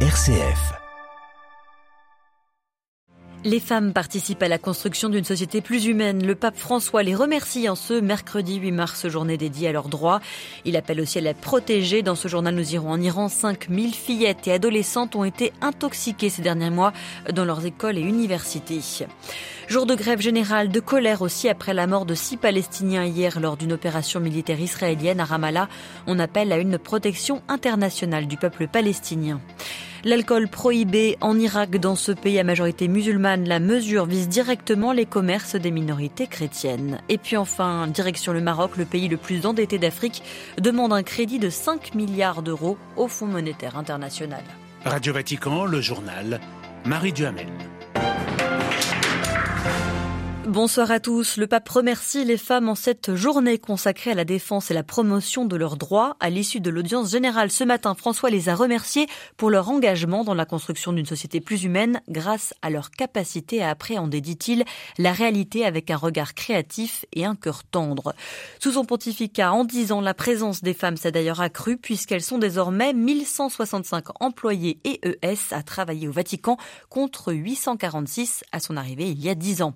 RCF. Les femmes participent à la construction d'une société plus humaine. Le pape François les remercie en ce mercredi 8 mars, journée dédiée à leurs droits. Il appelle aussi à les protéger. Dans ce journal, nous irons en Iran. 5000 fillettes et adolescentes ont été intoxiquées ces derniers mois dans leurs écoles et universités. Jour de grève générale, de colère aussi après la mort de six Palestiniens hier lors d'une opération militaire israélienne à Ramallah. On appelle à une protection internationale du peuple palestinien. L'alcool prohibé en Irak dans ce pays à majorité musulmane, la mesure vise directement les commerces des minorités chrétiennes. Et puis enfin, direction le Maroc, le pays le plus endetté d'Afrique, demande un crédit de 5 milliards d'euros au Fonds monétaire international. Radio Vatican, le journal, Marie Duhamel. Bonsoir à tous. Le pape remercie les femmes en cette journée consacrée à la défense et la promotion de leurs droits. À l'issue de l'audience générale ce matin, François les a remerciés pour leur engagement dans la construction d'une société plus humaine grâce à leur capacité à appréhender, dit-il, la réalité avec un regard créatif et un cœur tendre. Sous son pontificat, en dix ans, la présence des femmes s'est d'ailleurs accrue puisqu'elles sont désormais 1165 employés et ES à travailler au Vatican contre 846 à son arrivée il y a dix ans.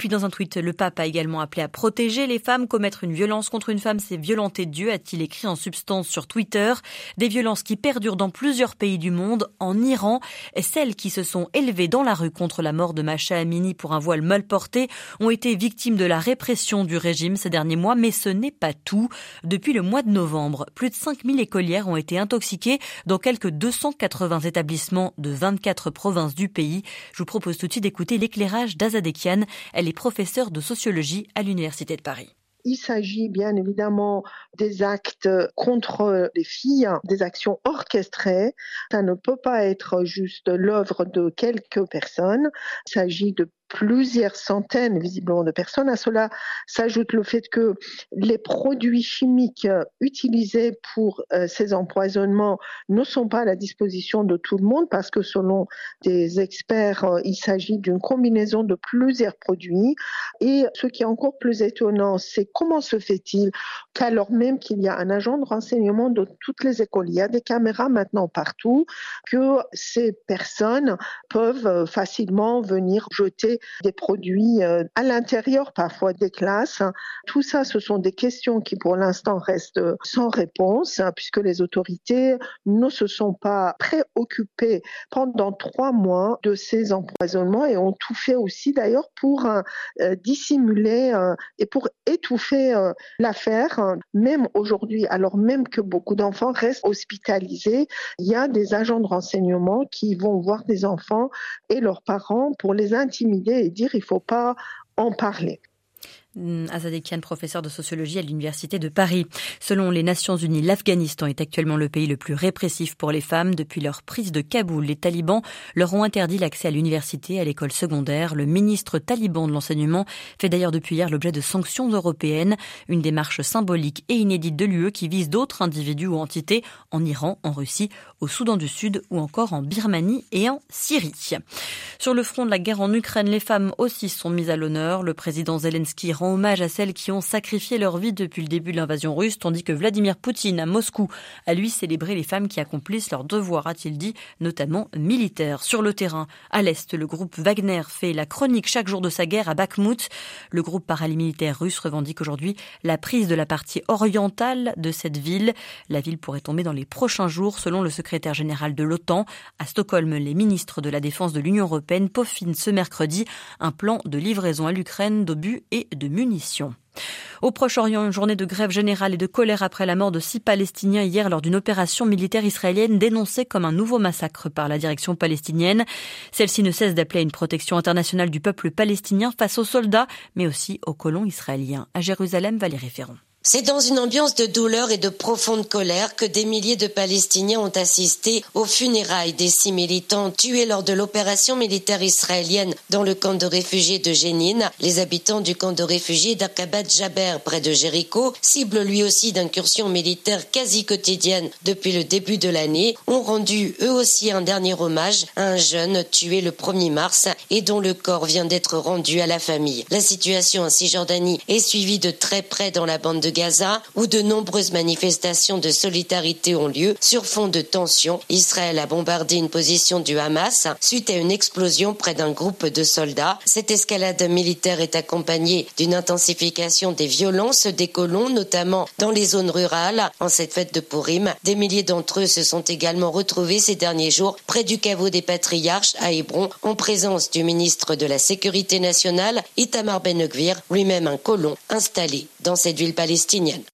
Puis dans un tweet, le pape a également appelé à protéger les femmes. Commettre une violence contre une femme, c'est violenter Dieu, a-t-il écrit en substance sur Twitter. Des violences qui perdurent dans plusieurs pays du monde. En Iran, celles qui se sont élevées dans la rue contre la mort de Macha Amini pour un voile mal porté ont été victimes de la répression du régime ces derniers mois. Mais ce n'est pas tout. Depuis le mois de novembre, plus de 5000 écolières ont été intoxiquées dans quelques 280 établissements de 24 provinces du pays. Je vous propose tout de suite d'écouter l'éclairage d'Azadekian. Elle professeure de sociologie à l'Université de Paris. Il s'agit bien évidemment des actes contre les filles, des actions orchestrées. Ça ne peut pas être juste l'œuvre de quelques personnes. Il s'agit de plusieurs centaines visiblement de personnes. À cela s'ajoute le fait que les produits chimiques utilisés pour euh, ces empoisonnements ne sont pas à la disposition de tout le monde parce que selon des experts, euh, il s'agit d'une combinaison de plusieurs produits. Et ce qui est encore plus étonnant, c'est comment se fait-il qu'alors même qu'il y a un agent de renseignement de toutes les écoles, il y a des caméras maintenant partout, que ces personnes peuvent euh, facilement venir jeter des produits euh, à l'intérieur parfois des classes. Tout ça, ce sont des questions qui pour l'instant restent sans réponse hein, puisque les autorités ne se sont pas préoccupées pendant trois mois de ces empoisonnements et ont tout fait aussi d'ailleurs pour euh, euh, dissimuler et pour étouffer l'affaire. Même aujourd'hui, alors même que beaucoup d'enfants restent hospitalisés, il y a des agents de renseignement qui vont voir des enfants et leurs parents pour les intimider et dire il faut pas en parler. Mm, Azadekian, professeur de sociologie à l'Université de Paris. Selon les Nations Unies, l'Afghanistan est actuellement le pays le plus répressif pour les femmes. Depuis leur prise de Kaboul, les talibans leur ont interdit l'accès à l'université à l'école secondaire. Le ministre taliban de l'enseignement fait d'ailleurs depuis hier l'objet de sanctions européennes, une démarche symbolique et inédite de l'UE qui vise d'autres individus ou entités en Iran, en Russie, au Soudan du Sud ou encore en Birmanie et en Syrie. Sur le front de la guerre en Ukraine, les femmes aussi sont mises à l'honneur. Le président Zelensky rend hommage à celles qui ont sacrifié leur vie depuis le début de l'invasion russe, tandis que Vladimir Poutine à Moscou a lui célébré les femmes qui accomplissent leur devoir, a-t-il dit, notamment militaire. Sur le terrain, à l'est, le groupe Wagner fait la chronique chaque jour de sa guerre à Bakhmut. Le groupe paramilitaire russe revendique aujourd'hui la prise de la partie orientale de cette ville. La ville pourrait tomber dans les prochains jours, selon le secrétaire général de l'OTAN. À Stockholm, les ministres de la Défense de l'Union européenne peaufinent ce mercredi un plan de livraison à l'Ukraine d'obus et de munitions. Au Proche-Orient, une journée de grève générale et de colère après la mort de six Palestiniens hier lors d'une opération militaire israélienne dénoncée comme un nouveau massacre par la direction palestinienne. Celle-ci ne cesse d'appeler à une protection internationale du peuple palestinien face aux soldats, mais aussi aux colons israéliens. À Jérusalem, Valérie Ferron. C'est dans une ambiance de douleur et de profonde colère que des milliers de Palestiniens ont assisté aux funérailles des six militants tués lors de l'opération militaire israélienne dans le camp de réfugiés de Jénine. Les habitants du camp de réfugiés d'Akabat Jaber près de Jéricho, cible lui aussi d'incursions militaires quasi quotidiennes depuis le début de l'année, ont rendu eux aussi un dernier hommage à un jeune tué le 1er mars et dont le corps vient d'être rendu à la famille. La situation en Cisjordanie est suivie de très près dans la bande de Gaza, où de nombreuses manifestations de solidarité ont lieu sur fond de tensions. Israël a bombardé une position du Hamas suite à une explosion près d'un groupe de soldats. Cette escalade militaire est accompagnée d'une intensification des violences des colons, notamment dans les zones rurales. En cette fête de Purim, des milliers d'entre eux se sont également retrouvés ces derniers jours près du caveau des patriarches à Hébron en présence du ministre de la Sécurité nationale, Itamar ben lui-même un colon installé dans cette ville palestinienne.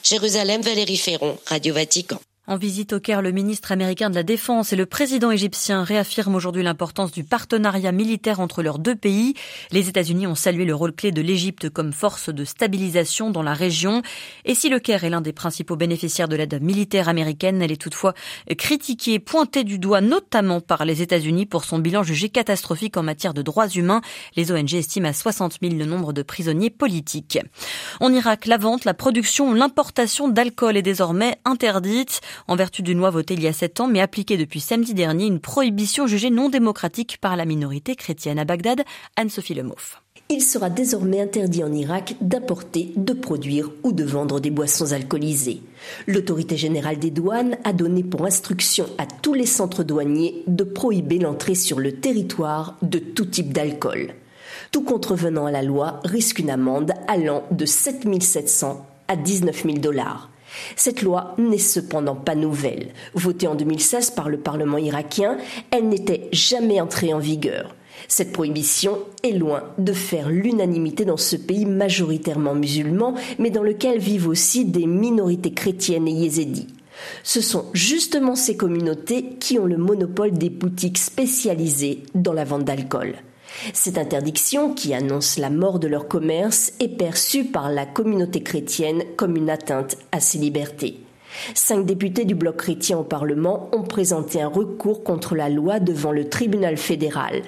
Jérusalem, Valérie Ferron, Radio Vatican. En visite au Caire, le ministre américain de la Défense et le président égyptien réaffirment aujourd'hui l'importance du partenariat militaire entre leurs deux pays. Les États-Unis ont salué le rôle clé de l'Égypte comme force de stabilisation dans la région. Et si le Caire est l'un des principaux bénéficiaires de l'aide militaire américaine, elle est toutefois critiquée, pointée du doigt notamment par les États-Unis pour son bilan jugé catastrophique en matière de droits humains. Les ONG estiment à 60 000 le nombre de prisonniers politiques. En Irak, la vente, la production, l'importation d'alcool est désormais interdite en vertu d'une loi votée il y a sept ans mais appliquée depuis samedi dernier, une prohibition jugée non démocratique par la minorité chrétienne à Bagdad, Anne-Sophie Lemoff. Il sera désormais interdit en Irak d'apporter, de produire ou de vendre des boissons alcoolisées. L'autorité générale des douanes a donné pour instruction à tous les centres douaniers de prohiber l'entrée sur le territoire de tout type d'alcool. Tout contrevenant à la loi risque une amende allant de 7 700 à 19 000 dollars. Cette loi n'est cependant pas nouvelle. Votée en 2016 par le Parlement irakien, elle n'était jamais entrée en vigueur. Cette prohibition est loin de faire l'unanimité dans ce pays majoritairement musulman, mais dans lequel vivent aussi des minorités chrétiennes et yézidis. Ce sont justement ces communautés qui ont le monopole des boutiques spécialisées dans la vente d'alcool. Cette interdiction, qui annonce la mort de leur commerce, est perçue par la communauté chrétienne comme une atteinte à ses libertés. Cinq députés du bloc chrétien au Parlement ont présenté un recours contre la loi devant le tribunal fédéral.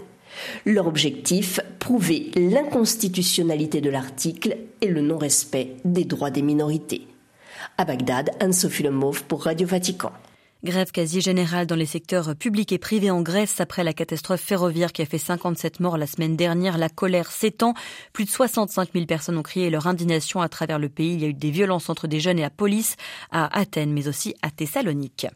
Leur objectif, prouver l'inconstitutionnalité de l'article et le non-respect des droits des minorités. À Bagdad, Anne-Sophie pour Radio Vatican. Grève quasi générale dans les secteurs publics et privés en Grèce après la catastrophe ferroviaire qui a fait 57 morts la semaine dernière. La colère s'étend. Plus de 65 000 personnes ont crié leur indignation à travers le pays. Il y a eu des violences entre des jeunes et la police à Athènes, mais aussi à Thessalonique.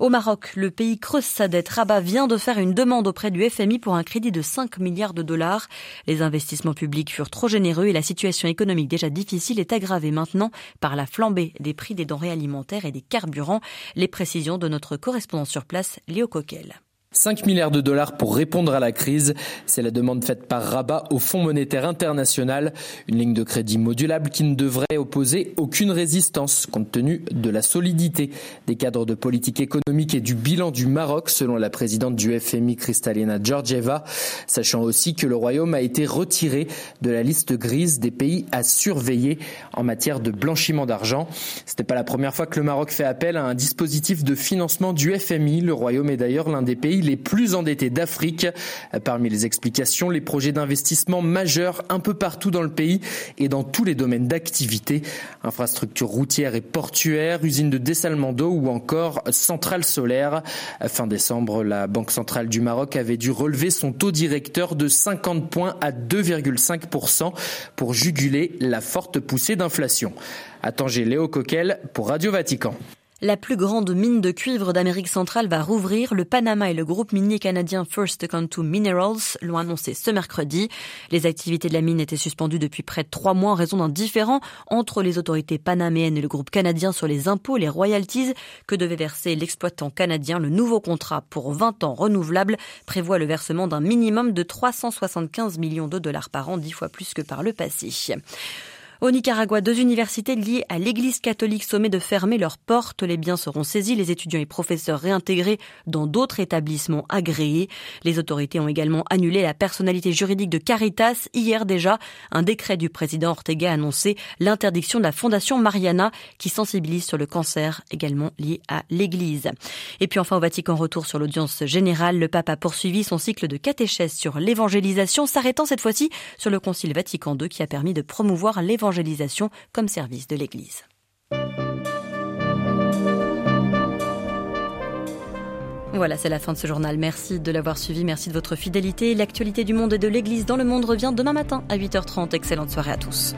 Au Maroc, le pays creuse sa dette. Rabat vient de faire une demande auprès du FMI pour un crédit de 5 milliards de dollars. Les investissements publics furent trop généreux et la situation économique déjà difficile est aggravée maintenant par la flambée des prix des denrées alimentaires et des carburants. Les précisions de notre correspondant sur place, Léo Coquel. 5 milliards de dollars pour répondre à la crise. C'est la demande faite par Rabat au Fonds monétaire international, une ligne de crédit modulable qui ne devrait opposer aucune résistance compte tenu de la solidité des cadres de politique économique et du bilan du Maroc selon la présidente du FMI Kristalina Georgieva, sachant aussi que le royaume a été retiré de la liste grise des pays à surveiller en matière de blanchiment d'argent. Ce n'est pas la première fois que le Maroc fait appel à un dispositif de financement du FMI. Le royaume est d'ailleurs l'un des pays les plus endettés d'Afrique. Parmi les explications, les projets d'investissement majeurs un peu partout dans le pays et dans tous les domaines d'activité, infrastructures routières et portuaires, usines de dessalement d'eau ou encore centrales solaires. Fin décembre, la Banque centrale du Maroc avait dû relever son taux directeur de 50 points à 2,5% pour juguler la forte poussée d'inflation. À Tanger, Léo Coquel pour Radio Vatican. La plus grande mine de cuivre d'Amérique centrale va rouvrir. Le Panama et le groupe minier canadien First Quantum Minerals l'ont annoncé ce mercredi. Les activités de la mine étaient suspendues depuis près de trois mois en raison d'un différend entre les autorités panaméennes et le groupe canadien sur les impôts, les royalties que devait verser l'exploitant canadien. Le nouveau contrat pour 20 ans renouvelable prévoit le versement d'un minimum de 375 millions de dollars par an, dix fois plus que par le passé. Au Nicaragua, deux universités liées à l'Église catholique sommet de fermer leurs portes. Les biens seront saisis, les étudiants et professeurs réintégrés dans d'autres établissements agréés. Les autorités ont également annulé la personnalité juridique de Caritas. Hier déjà, un décret du président Ortega a annoncé l'interdiction de la fondation Mariana qui sensibilise sur le cancer également lié à l'Église. Et puis enfin au Vatican, retour sur l'audience générale. Le pape a poursuivi son cycle de catéchèse sur l'évangélisation, s'arrêtant cette fois-ci sur le Concile Vatican II qui a permis de promouvoir comme service de l'Église. Voilà, c'est la fin de ce journal. Merci de l'avoir suivi, merci de votre fidélité. L'actualité du monde et de l'Église dans le monde revient demain matin à 8h30. Excellente soirée à tous.